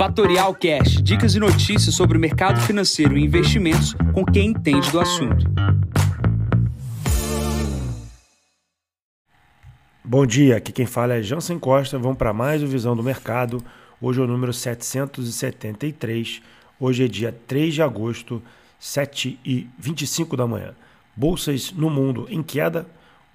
Fatorial Cash, dicas e notícias sobre o mercado financeiro e investimentos com quem entende do assunto. Bom dia, aqui quem fala é Jansen Costa. Vamos para mais o Visão do Mercado. Hoje é o número 773. Hoje é dia 3 de agosto, 7 e 25 da manhã. Bolsas no mundo em queda.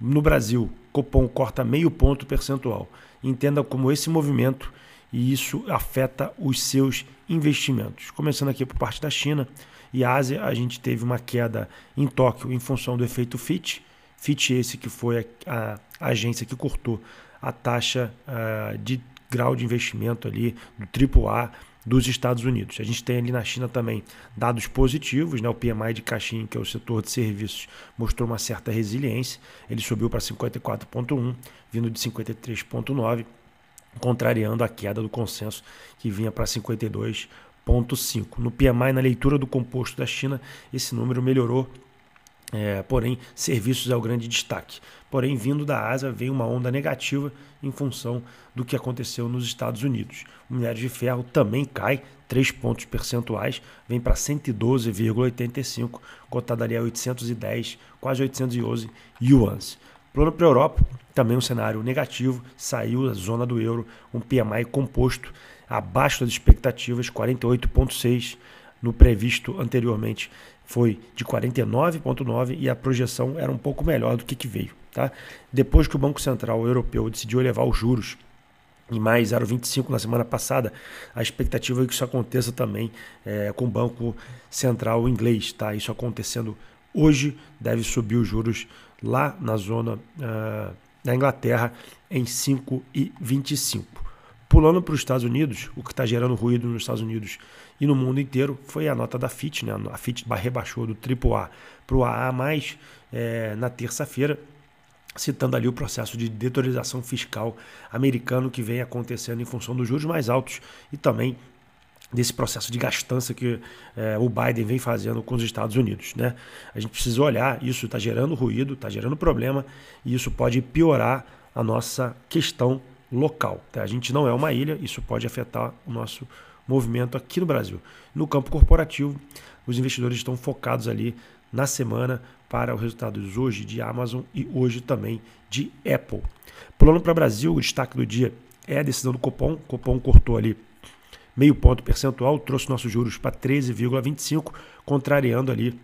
No Brasil, Copom corta meio ponto percentual. Entenda como esse movimento e isso afeta os seus investimentos. Começando aqui por parte da China e Ásia, a gente teve uma queda em Tóquio em função do efeito FIT. FIT esse que foi a, a agência que cortou a taxa uh, de grau de investimento ali do AAA dos Estados Unidos. A gente tem ali na China também dados positivos, né? o PMI de Caixin, que é o setor de serviços, mostrou uma certa resiliência, ele subiu para 54,1, vindo de 53,9 contrariando a queda do consenso que vinha para 52,5. No PMI, na leitura do composto da China, esse número melhorou, é, porém, serviços é o grande destaque. Porém, vindo da Ásia, veio uma onda negativa em função do que aconteceu nos Estados Unidos. O minério de ferro também cai 3 pontos percentuais, vem para 112,85, cotado ali a 810, quase 811 yuans. Plano para a Europa, também um cenário negativo, saiu da zona do euro, um PMI composto abaixo das expectativas, 48,6 no previsto anteriormente foi de 49,9 e a projeção era um pouco melhor do que, que veio. Tá? Depois que o Banco Central Europeu decidiu elevar os juros em mais 0,25 na semana passada, a expectativa é que isso aconteça também é, com o Banco Central inglês. Tá? Isso acontecendo hoje, deve subir os juros lá na zona uh, da Inglaterra em 5,25. Pulando para os Estados Unidos, o que está gerando ruído nos Estados Unidos e no mundo inteiro foi a nota da FIT. Né? A FIT rebaixou do AAA para o AA+, é, na terça-feira, citando ali o processo de detorização fiscal americano que vem acontecendo em função dos juros mais altos e também desse processo de gastança que é, o Biden vem fazendo com os Estados Unidos. Né? A gente precisa olhar, isso está gerando ruído, está gerando problema, e isso pode piorar a nossa questão local. Tá? A gente não é uma ilha, isso pode afetar o nosso movimento aqui no Brasil. No campo corporativo, os investidores estão focados ali na semana para os resultados hoje de Amazon e hoje também de Apple. Pulando para o Brasil, o destaque do dia é a decisão do Copom. O Copom cortou ali meio ponto percentual, trouxe nossos juros para 13,25, contrariando ali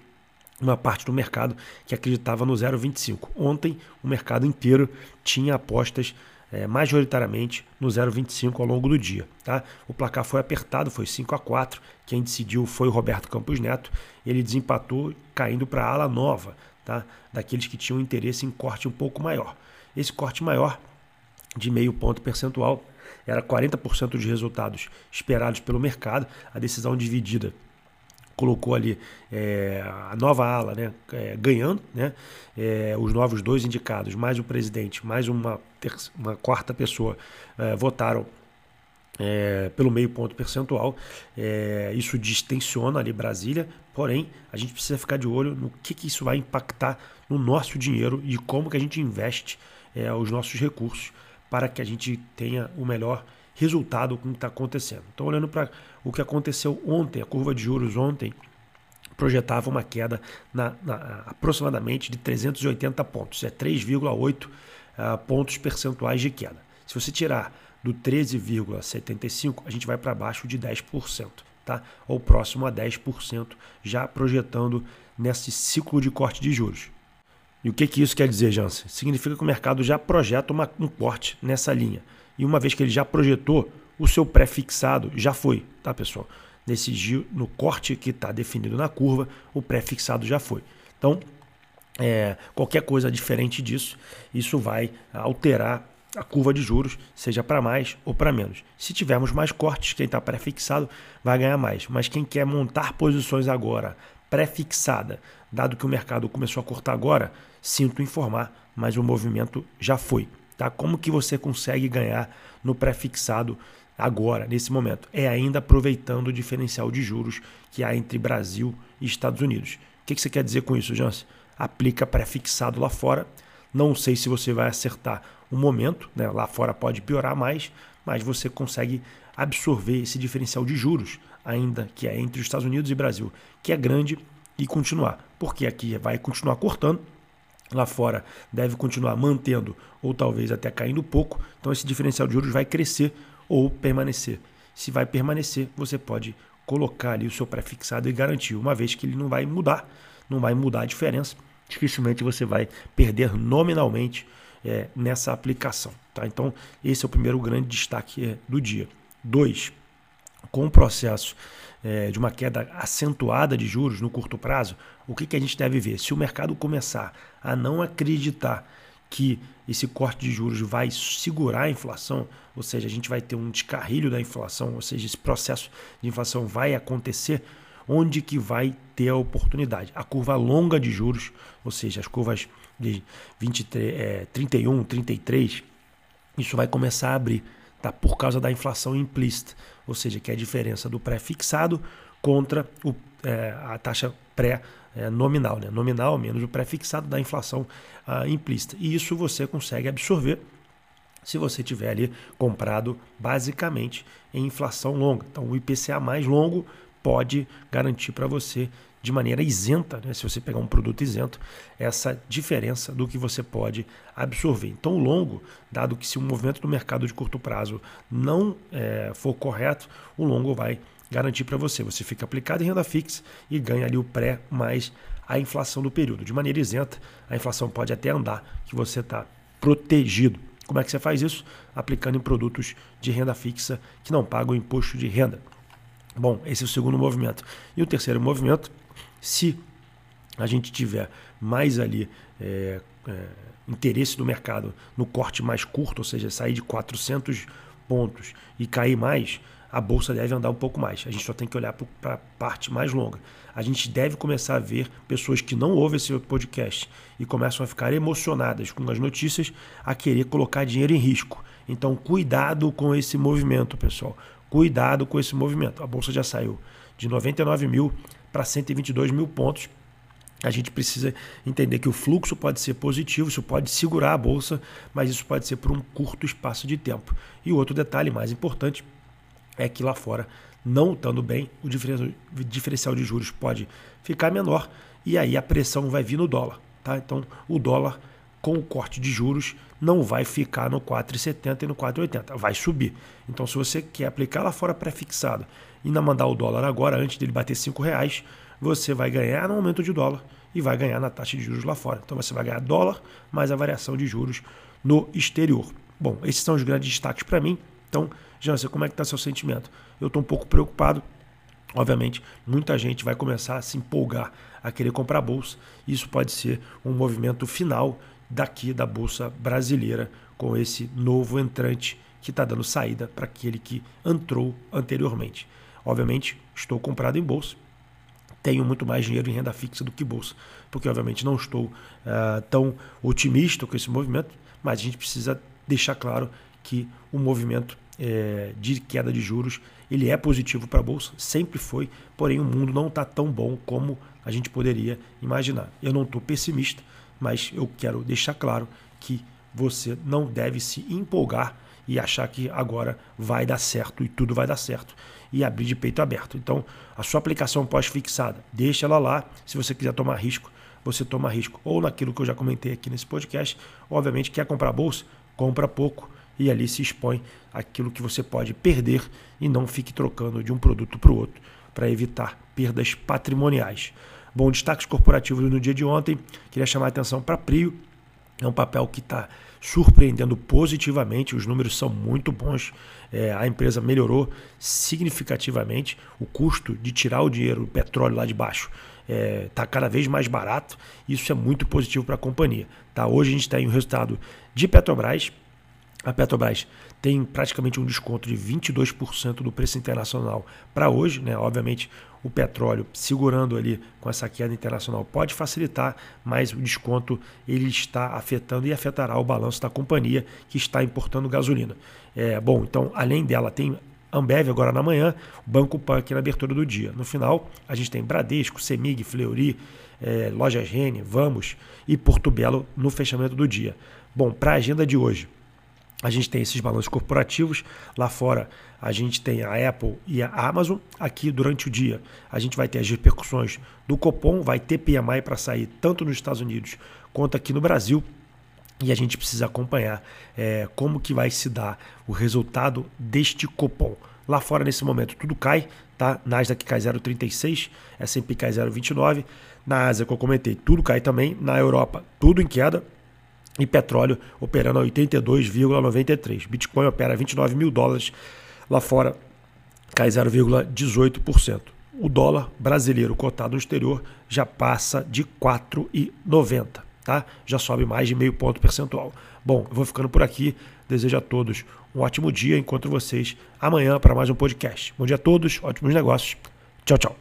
uma parte do mercado que acreditava no 0,25. Ontem o mercado inteiro tinha apostas é, majoritariamente no 0,25 ao longo do dia. Tá? O placar foi apertado, foi 5 a 4. Quem decidiu foi o Roberto Campos Neto. Ele desempatou caindo para a ala nova, tá? daqueles que tinham interesse em corte um pouco maior. Esse corte maior de meio ponto percentual era 40% dos resultados esperados pelo mercado, a decisão dividida colocou ali é, a nova ala né, é, ganhando, né, é, os novos dois indicados, mais o presidente, mais uma, uma quarta pessoa é, votaram é, pelo meio ponto percentual. É, isso distensiona ali Brasília, porém a gente precisa ficar de olho no que, que isso vai impactar no nosso dinheiro e como que a gente investe os nossos recursos para que a gente tenha o melhor resultado com o que está acontecendo. Então, olhando para o que aconteceu ontem, a curva de juros ontem projetava uma queda na, na aproximadamente de 380 pontos, é 3,8 uh, ah, pontos percentuais de queda. Se você tirar do 13,75, a gente vai para baixo de 10%, tá? ou próximo a 10%, já projetando nesse ciclo de corte de juros. E o que, que isso quer dizer, Jansen? Significa que o mercado já projeta uma, um corte nessa linha. E uma vez que ele já projetou, o seu pré-fixado já foi, tá, pessoal? Nesse no corte que está definido na curva, o pré-fixado já foi. Então, é, qualquer coisa diferente disso, isso vai alterar a curva de juros, seja para mais ou para menos. Se tivermos mais cortes, quem está pré-fixado vai ganhar mais. Mas quem quer montar posições agora pré-fixada, dado que o mercado começou a cortar agora, sinto informar, mas o movimento já foi. Tá? Como que você consegue ganhar no pré-fixado agora, nesse momento? É ainda aproveitando o diferencial de juros que há entre Brasil e Estados Unidos. O que, que você quer dizer com isso, Jansen? Aplica pré-fixado lá fora. Não sei se você vai acertar o momento, né? lá fora pode piorar mais, mas você consegue absorver esse diferencial de juros, ainda que é entre os Estados Unidos e Brasil, que é grande, e continuar, porque aqui vai continuar cortando, lá fora deve continuar mantendo ou talvez até caindo pouco, então esse diferencial de juros vai crescer ou permanecer. Se vai permanecer, você pode colocar ali o seu pré-fixado e garantir, uma vez que ele não vai mudar, não vai mudar a diferença, dificilmente você vai perder nominalmente é, nessa aplicação. Tá? Então, esse é o primeiro grande destaque é, do dia. Dois, com o processo é, de uma queda acentuada de juros no curto prazo, o que, que a gente deve ver? Se o mercado começar a não acreditar que esse corte de juros vai segurar a inflação, ou seja, a gente vai ter um descarrilho da inflação, ou seja, esse processo de inflação vai acontecer, onde que vai ter a oportunidade? A curva longa de juros, ou seja, as curvas de 23, é, 31, 33, isso vai começar a abrir, tá? Por causa da inflação implícita, ou seja, que é a diferença do pré-fixado contra o, é, a taxa pré é, nominal, né? nominal menos o pré-fixado da inflação ah, implícita. E isso você consegue absorver se você tiver ali comprado basicamente em inflação longa. Então o IPCA mais longo pode garantir para você de maneira isenta, né, se você pegar um produto isento, essa diferença do que você pode absorver. Então, o longo, dado que se o movimento do mercado de curto prazo não é, for correto, o longo vai garantir para você. Você fica aplicado em renda fixa e ganha ali o pré mais a inflação do período. De maneira isenta, a inflação pode até andar, que você está protegido. Como é que você faz isso? Aplicando em produtos de renda fixa que não pagam imposto de renda. Bom, esse é o segundo movimento. E o terceiro movimento, se a gente tiver mais ali é, é, interesse do mercado no corte mais curto, ou seja, sair de 400 pontos e cair mais, a bolsa deve andar um pouco mais. A gente só tem que olhar para a parte mais longa. A gente deve começar a ver pessoas que não ouvem esse podcast e começam a ficar emocionadas com as notícias a querer colocar dinheiro em risco. Então, cuidado com esse movimento, pessoal. Cuidado com esse movimento. A bolsa já saiu de 99 mil para 122 mil pontos. A gente precisa entender que o fluxo pode ser positivo, isso pode segurar a bolsa, mas isso pode ser por um curto espaço de tempo. E o outro detalhe mais importante é que lá fora, não estando bem, o diferencial de juros pode ficar menor e aí a pressão vai vir no dólar. Tá? Então, o dólar com o corte de juros não vai ficar no 4,70 e no 4,80, vai subir. Então, se você quer aplicar lá fora pré-fixado e ainda mandar o dólar agora, antes dele bater R$ reais, você vai ganhar no aumento de dólar e vai ganhar na taxa de juros lá fora. Então, você vai ganhar dólar mais a variação de juros no exterior. Bom, esses são os grandes destaques para mim. Então, Jansen, como é que está seu sentimento? Eu estou um pouco preocupado. Obviamente, muita gente vai começar a se empolgar a querer comprar bolsa. Isso pode ser um movimento final daqui da Bolsa Brasileira com esse novo entrante que está dando saída para aquele que entrou anteriormente. Obviamente, estou comprado em bolsa, tenho muito mais dinheiro em renda fixa do que bolsa, porque obviamente não estou uh, tão otimista com esse movimento, mas a gente precisa deixar claro que o movimento é, de queda de juros ele é positivo para a bolsa, sempre foi, porém o mundo não está tão bom como a gente poderia imaginar. Eu não estou pessimista, mas eu quero deixar claro que você não deve se empolgar e achar que agora vai dar certo e tudo vai dar certo e abrir de peito aberto. Então, a sua aplicação pós-fixada, deixa ela lá. Se você quiser tomar risco, você toma risco. Ou naquilo que eu já comentei aqui nesse podcast, obviamente, quer comprar bolsa, compra pouco e ali se expõe aquilo que você pode perder e não fique trocando de um produto para o outro para evitar perdas patrimoniais. Bom, destaques corporativos no dia de ontem. Queria chamar a atenção para Prio. É um papel que está surpreendendo positivamente, os números são muito bons. É, a empresa melhorou significativamente. O custo de tirar o dinheiro, o petróleo lá de baixo, está é, tá cada vez mais barato. Isso é muito positivo para a companhia. Tá? Hoje a gente tem o resultado de Petrobras. A Petrobras tem praticamente um desconto de 22% do preço internacional para hoje, né? Obviamente, o petróleo segurando ali com essa queda internacional pode facilitar, mas o desconto ele está afetando e afetará o balanço da companhia que está importando gasolina. É, bom, então, além dela, tem Ambev agora na manhã, Banco aqui na abertura do dia. No final, a gente tem Bradesco, Semig, Fleury, é, Rene, Vamos e Porto Belo no fechamento do dia. Bom, para a agenda de hoje, a gente tem esses balanços corporativos. Lá fora, a gente tem a Apple e a Amazon. Aqui, durante o dia, a gente vai ter as repercussões do Copom, vai ter PMI para sair tanto nos Estados Unidos quanto aqui no Brasil. E a gente precisa acompanhar é, como que vai se dar o resultado deste Copom. Lá fora, nesse momento, tudo cai, tá? Nasdaq cai 0,36, S&P cai 0,29. Na Ásia, que eu comentei, tudo cai também. Na Europa, tudo em queda e petróleo operando a 82,93. Bitcoin opera 29 mil dólares lá fora, cai 0,18%. O dólar brasileiro cotado no exterior já passa de 4,90, tá? Já sobe mais de meio ponto percentual. Bom, eu vou ficando por aqui. Desejo a todos um ótimo dia. Encontro vocês amanhã para mais um podcast. Bom dia a todos, ótimos negócios. Tchau, tchau.